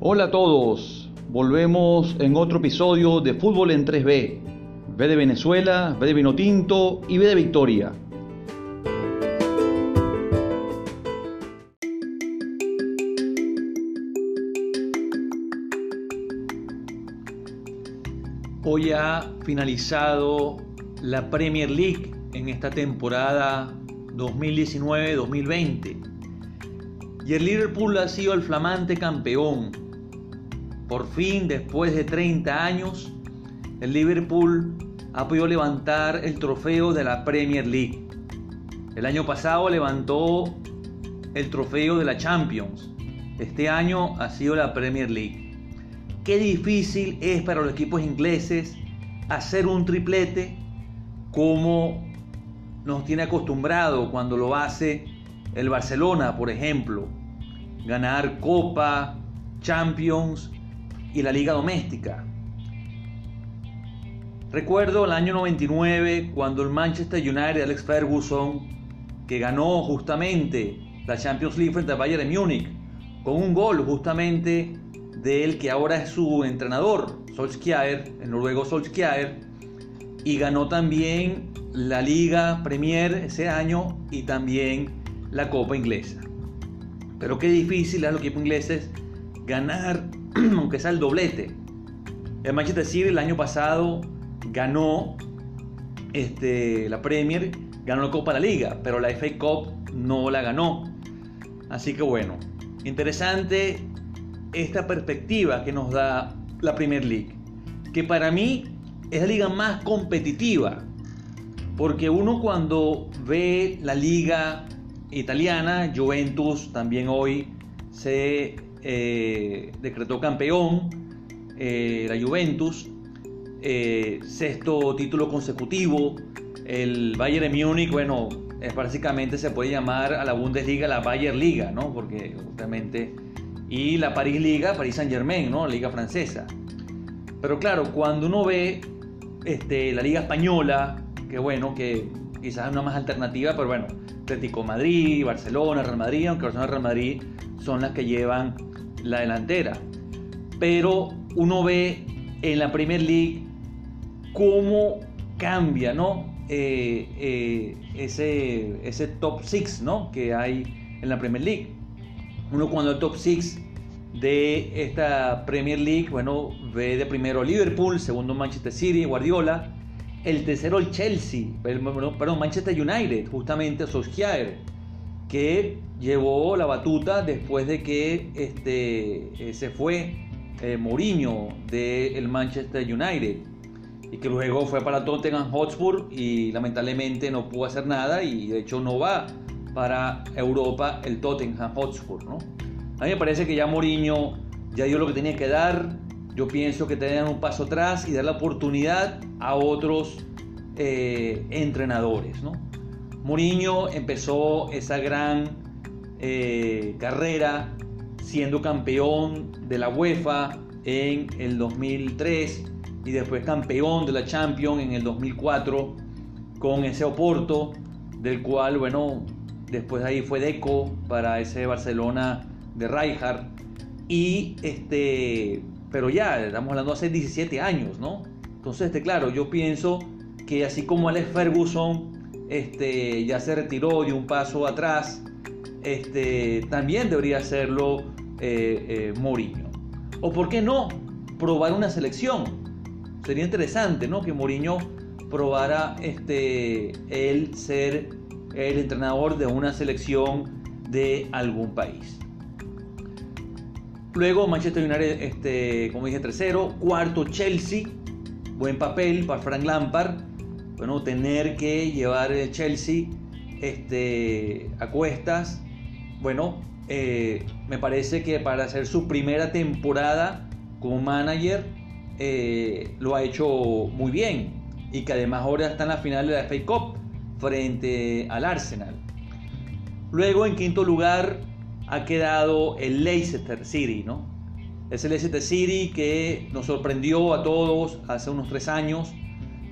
Hola a todos, volvemos en otro episodio de Fútbol en 3B. B de Venezuela, B de Vinotinto y B de Victoria. Hoy ha finalizado la Premier League en esta temporada 2019-2020 y el Liverpool ha sido el flamante campeón por fin, después de 30 años, el Liverpool ha podido levantar el trofeo de la Premier League. El año pasado levantó el trofeo de la Champions. Este año ha sido la Premier League. Qué difícil es para los equipos ingleses hacer un triplete como nos tiene acostumbrado cuando lo hace el Barcelona, por ejemplo. Ganar Copa, Champions y la liga doméstica. Recuerdo el año 99 cuando el Manchester United, Alex Ferguson, que ganó justamente la Champions League frente al Bayern de Múnich, con un gol justamente del que ahora es su entrenador, Solskjaer, el noruego Solskjaer, y ganó también la Liga Premier ese año y también la Copa Inglesa. Pero qué difícil es a los equipos ingleses ganar aunque sea el doblete. El Manchester City el año pasado ganó este, la Premier, ganó la Copa de la Liga, pero la FA Cup no la ganó. Así que bueno, interesante esta perspectiva que nos da la Premier League, que para mí es la liga más competitiva, porque uno cuando ve la liga italiana, Juventus también hoy se eh, decretó campeón, eh, la Juventus, eh, sexto título consecutivo, el Bayern de Múnich, bueno, es básicamente se puede llamar a la Bundesliga la Bayern Liga, ¿no? Porque justamente, y la Paris Liga, Paris Saint Germain, ¿no? La liga francesa. Pero claro, cuando uno ve este, la liga española, que bueno, que quizás es una más alternativa, pero bueno, Atlético Madrid, Barcelona, Real Madrid, aunque Barcelona y Real Madrid son las que llevan la delantera. Pero uno ve en la Premier League cómo cambia, ¿no? Eh, eh, ese, ese top 6, ¿no? Que hay en la Premier League. Uno cuando el top 6 de esta Premier League, bueno, ve de primero Liverpool, segundo Manchester City, Guardiola, el tercero el Chelsea, perdón, Manchester United, justamente Solskjaer que llevó la batuta después de que este, eh, se fue eh, Mourinho del Manchester United y que luego fue para Tottenham Hotspur y lamentablemente no pudo hacer nada y de hecho no va para Europa el Tottenham Hotspur. ¿no? A mí me parece que ya Mourinho ya dio lo que tenía que dar. Yo pienso que tenían un paso atrás y dar la oportunidad a otros eh, entrenadores. ¿no? Mourinho empezó esa gran eh, carrera siendo campeón de la UEFA en el 2003 y después campeón de la Champions en el 2004 con ese Oporto, del cual, bueno, después ahí fue Deco para ese Barcelona de Rijkaard. Y este, pero ya, estamos hablando hace 17 años, ¿no? Entonces, este, claro, yo pienso que así como Alex Ferguson este, ya se retiró y un paso atrás, este, también debería hacerlo eh, eh, Mourinho. O por qué no, probar una selección. Sería interesante ¿no? que Mourinho probara este, el ser el entrenador de una selección de algún país. Luego Manchester United, este, como dije, tercero. Cuarto Chelsea. Buen papel para Frank Lampard bueno, tener que llevar el Chelsea este, a cuestas, bueno, eh, me parece que para hacer su primera temporada como manager eh, lo ha hecho muy bien y que además ahora está en la final de la FA Cup frente al Arsenal. Luego en quinto lugar ha quedado el Leicester City, ¿no? Es el Leicester City que nos sorprendió a todos hace unos tres años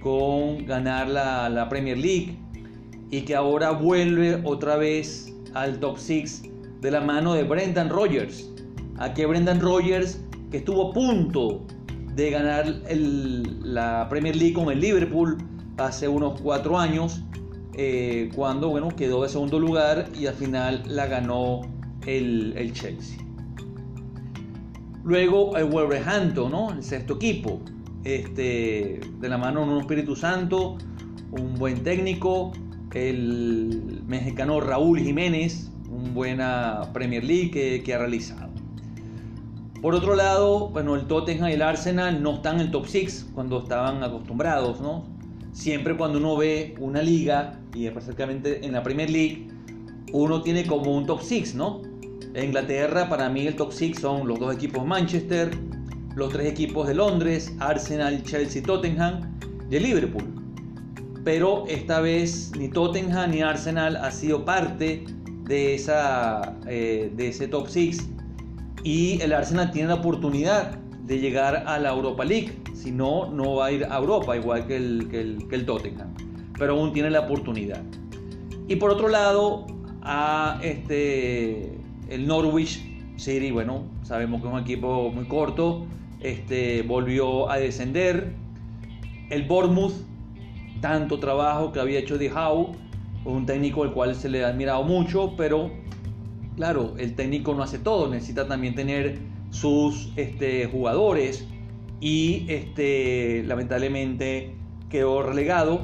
con ganar la, Premier League y que ahora vuelve otra vez al top 6 de la mano de Brendan Rodgers, a que Brendan Rodgers, que estuvo a punto de ganar la Premier League con el Liverpool hace unos cuatro años, eh, cuando bueno, quedó de segundo lugar y al final la ganó el, el Chelsea. Luego el Wolverhampton, ¿no? el sexto equipo, este, de la mano de un Espíritu Santo, un buen técnico, el mexicano Raúl Jiménez, un buena Premier League que, ha realizado. Por otro lado, bueno, el Tottenham y el Arsenal no están en el top 6 cuando estaban acostumbrados, ¿no? Siempre cuando uno ve una liga, y específicamente en la Premier League, uno tiene como un top 6, ¿no? En Inglaterra, para mí el top 6 son los dos equipos Manchester, los tres equipos de Londres, Arsenal, Chelsea, Tottenham y Liverpool. Pero esta vez ni Tottenham ni Arsenal ha sido parte de, esa, eh, de ese top 6 y el Arsenal tiene la oportunidad de llegar a la Europa League. Si no, no va a ir a Europa, igual que el, que el, que el Tottenham. Pero aún tiene la oportunidad. Y por otro lado, a este, el Norwich City, bueno, sabemos que es un equipo muy corto, este, volvió a descender. El Bournemouth, tanto trabajo que había hecho de Howe, un técnico al cual se le ha admirado mucho, pero claro, el técnico no hace todo, necesita también tener sus este, jugadores y este, lamentablemente quedó relegado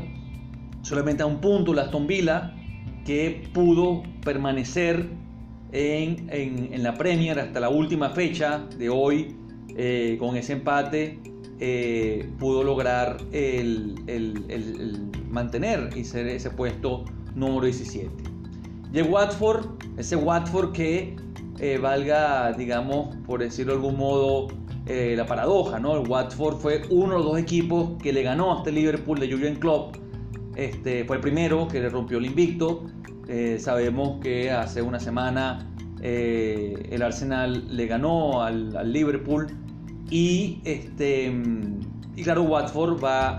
solamente a un punto la Aston Villa que pudo permanecer en, la Premier hasta la última fecha de hoy eh, con ese empate eh, pudo lograr el, mantener y ser ese puesto número 17. Y el Watford, ese Watford que eh, valga, digamos, por decirlo de algún modo, la paradoja, ¿no? El Watford fue uno de los dos equipos que le ganó a este Liverpool de Jurgen Klopp. Este, fue el primero que le rompió el invicto. sabemos que hace una semana el Arsenal le ganó al, Liverpool y, este, y claro, Watford va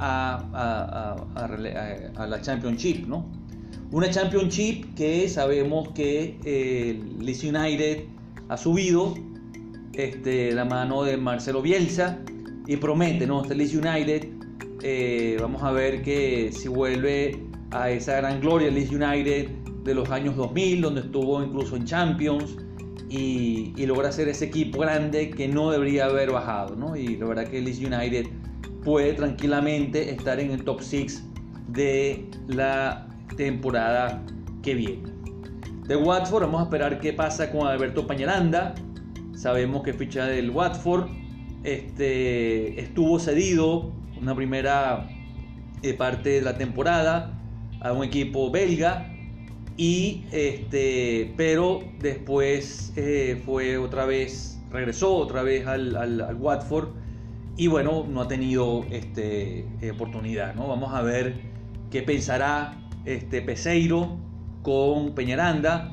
a, la Championship, ¿no? Una Championship que sabemos que el Leeds United ha subido este, la mano de Marcelo Bielsa y promete, ¿no? Este Leeds United, eh, vamos a ver que si vuelve a esa gran gloria Leeds United de los años 2000, donde estuvo incluso en Champions, y, logra ser ese equipo grande que no debería haber bajado. Y la verdad que Leeds United puede tranquilamente estar en el top 6 de la temporada que viene. De Watford vamos a esperar qué pasa con Alberto Pañaranda. Sabemos que ficha del Watford este, estuvo cedido una primera eh, parte de la temporada a un equipo belga y este, pero después eh, fue otra vez, regresó otra vez al, al, Watford y bueno, no ha tenido este, oportunidad. ¿no? Vamos a ver qué pensará este Peseiro con Peñaranda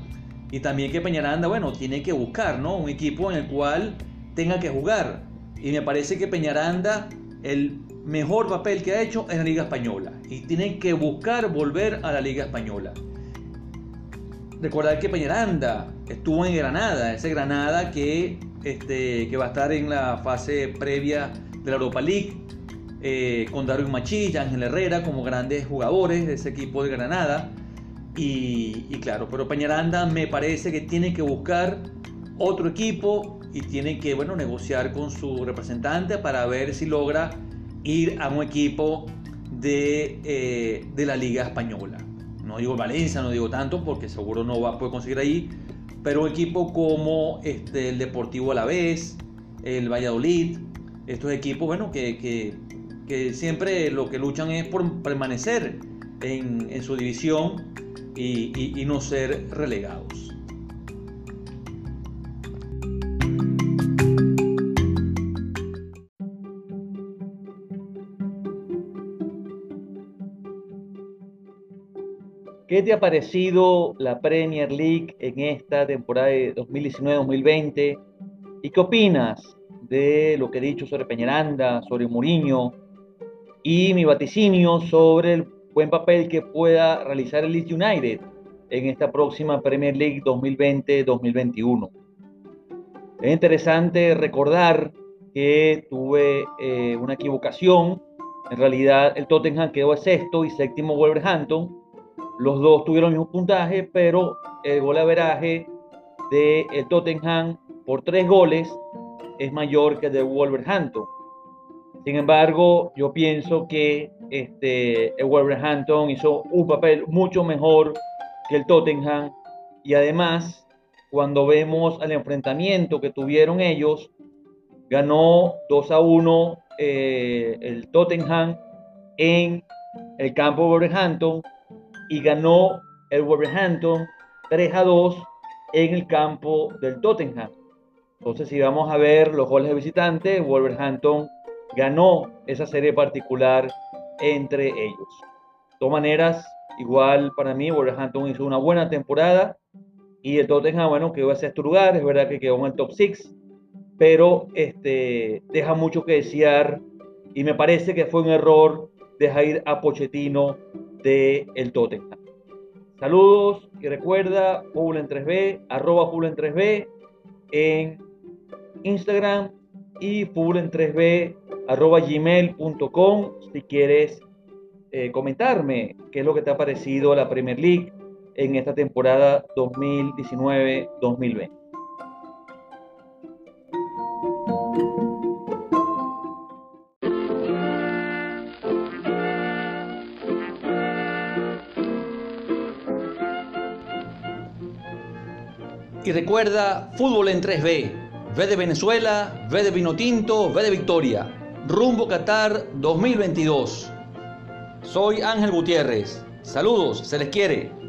y también que Peñaranda, bueno, tiene que buscar ¿no? un equipo en el cual tenga que jugar. Y me parece que Peñaranda, el mejor papel que ha hecho es la Liga Española y tiene que buscar volver a la Liga Española. Recordar que Peñaranda estuvo en Granada, ese Granada que, este, que va a estar en la fase previa de la Europa League, eh, con Darwin Machilla, Ángel Herrera como grandes jugadores de ese equipo de Granada. Y, claro, pero Peñaranda me parece que tiene que buscar otro equipo y tiene que bueno, negociar con su representante para ver si logra ir a un equipo de, eh, de la Liga Española no digo Valencia, no digo tanto porque seguro no va a poder conseguir ahí, pero equipos como este, el Deportivo Alavés, el Valladolid, estos equipos, bueno, que, siempre lo que luchan es por permanecer en, su división y no ser relegados. ¿Qué te ha parecido la Premier League en esta temporada de 2019-2020? ¿Y qué opinas de lo que he dicho sobre Peñaranda, sobre Mourinho y mi vaticinio sobre el buen papel que pueda realizar el Leeds United en esta próxima Premier League 2020-2021? Es interesante recordar que tuve eh, una equivocación. En realidad, el Tottenham quedó sexto y séptimo Wolverhampton. Los dos tuvieron el mismo puntaje, pero el gol averaje de el Tottenham por tres goles es mayor que el de Wolverhampton. Sin embargo, yo pienso que este, el Wolverhampton hizo un papel mucho mejor que el Tottenham y además, cuando vemos el enfrentamiento que tuvieron ellos, ganó 2 a 1 eh, el Tottenham en el campo de Wolverhampton y ganó el Wolverhampton 3 a 2 en el campo del Tottenham. Entonces, si vamos a ver los goles de visitante, Wolverhampton ganó esa serie particular entre ellos. De todas maneras, igual para mí, Wolverhampton hizo una buena temporada y el Tottenham, bueno, quedó a sexto lugar, es verdad que quedó en el top 6, pero este, deja mucho que desear y me parece que fue un error dejar ir a Pochettino de el Tottenham. Saludos y recuerda, Fútbol en 3B, arroba Fútbol en 3B en Instagram y Fútbol en 3B arroba gmail.com si quieres eh, comentarme qué es lo que te ha parecido la Premier League en esta temporada 2019-2020. Y recuerda, fútbol en 3B. V de Venezuela, V de Vinotinto, V de Victoria. Rumbo Qatar 2022. Soy Ángel Gutiérrez. Saludos, se les quiere.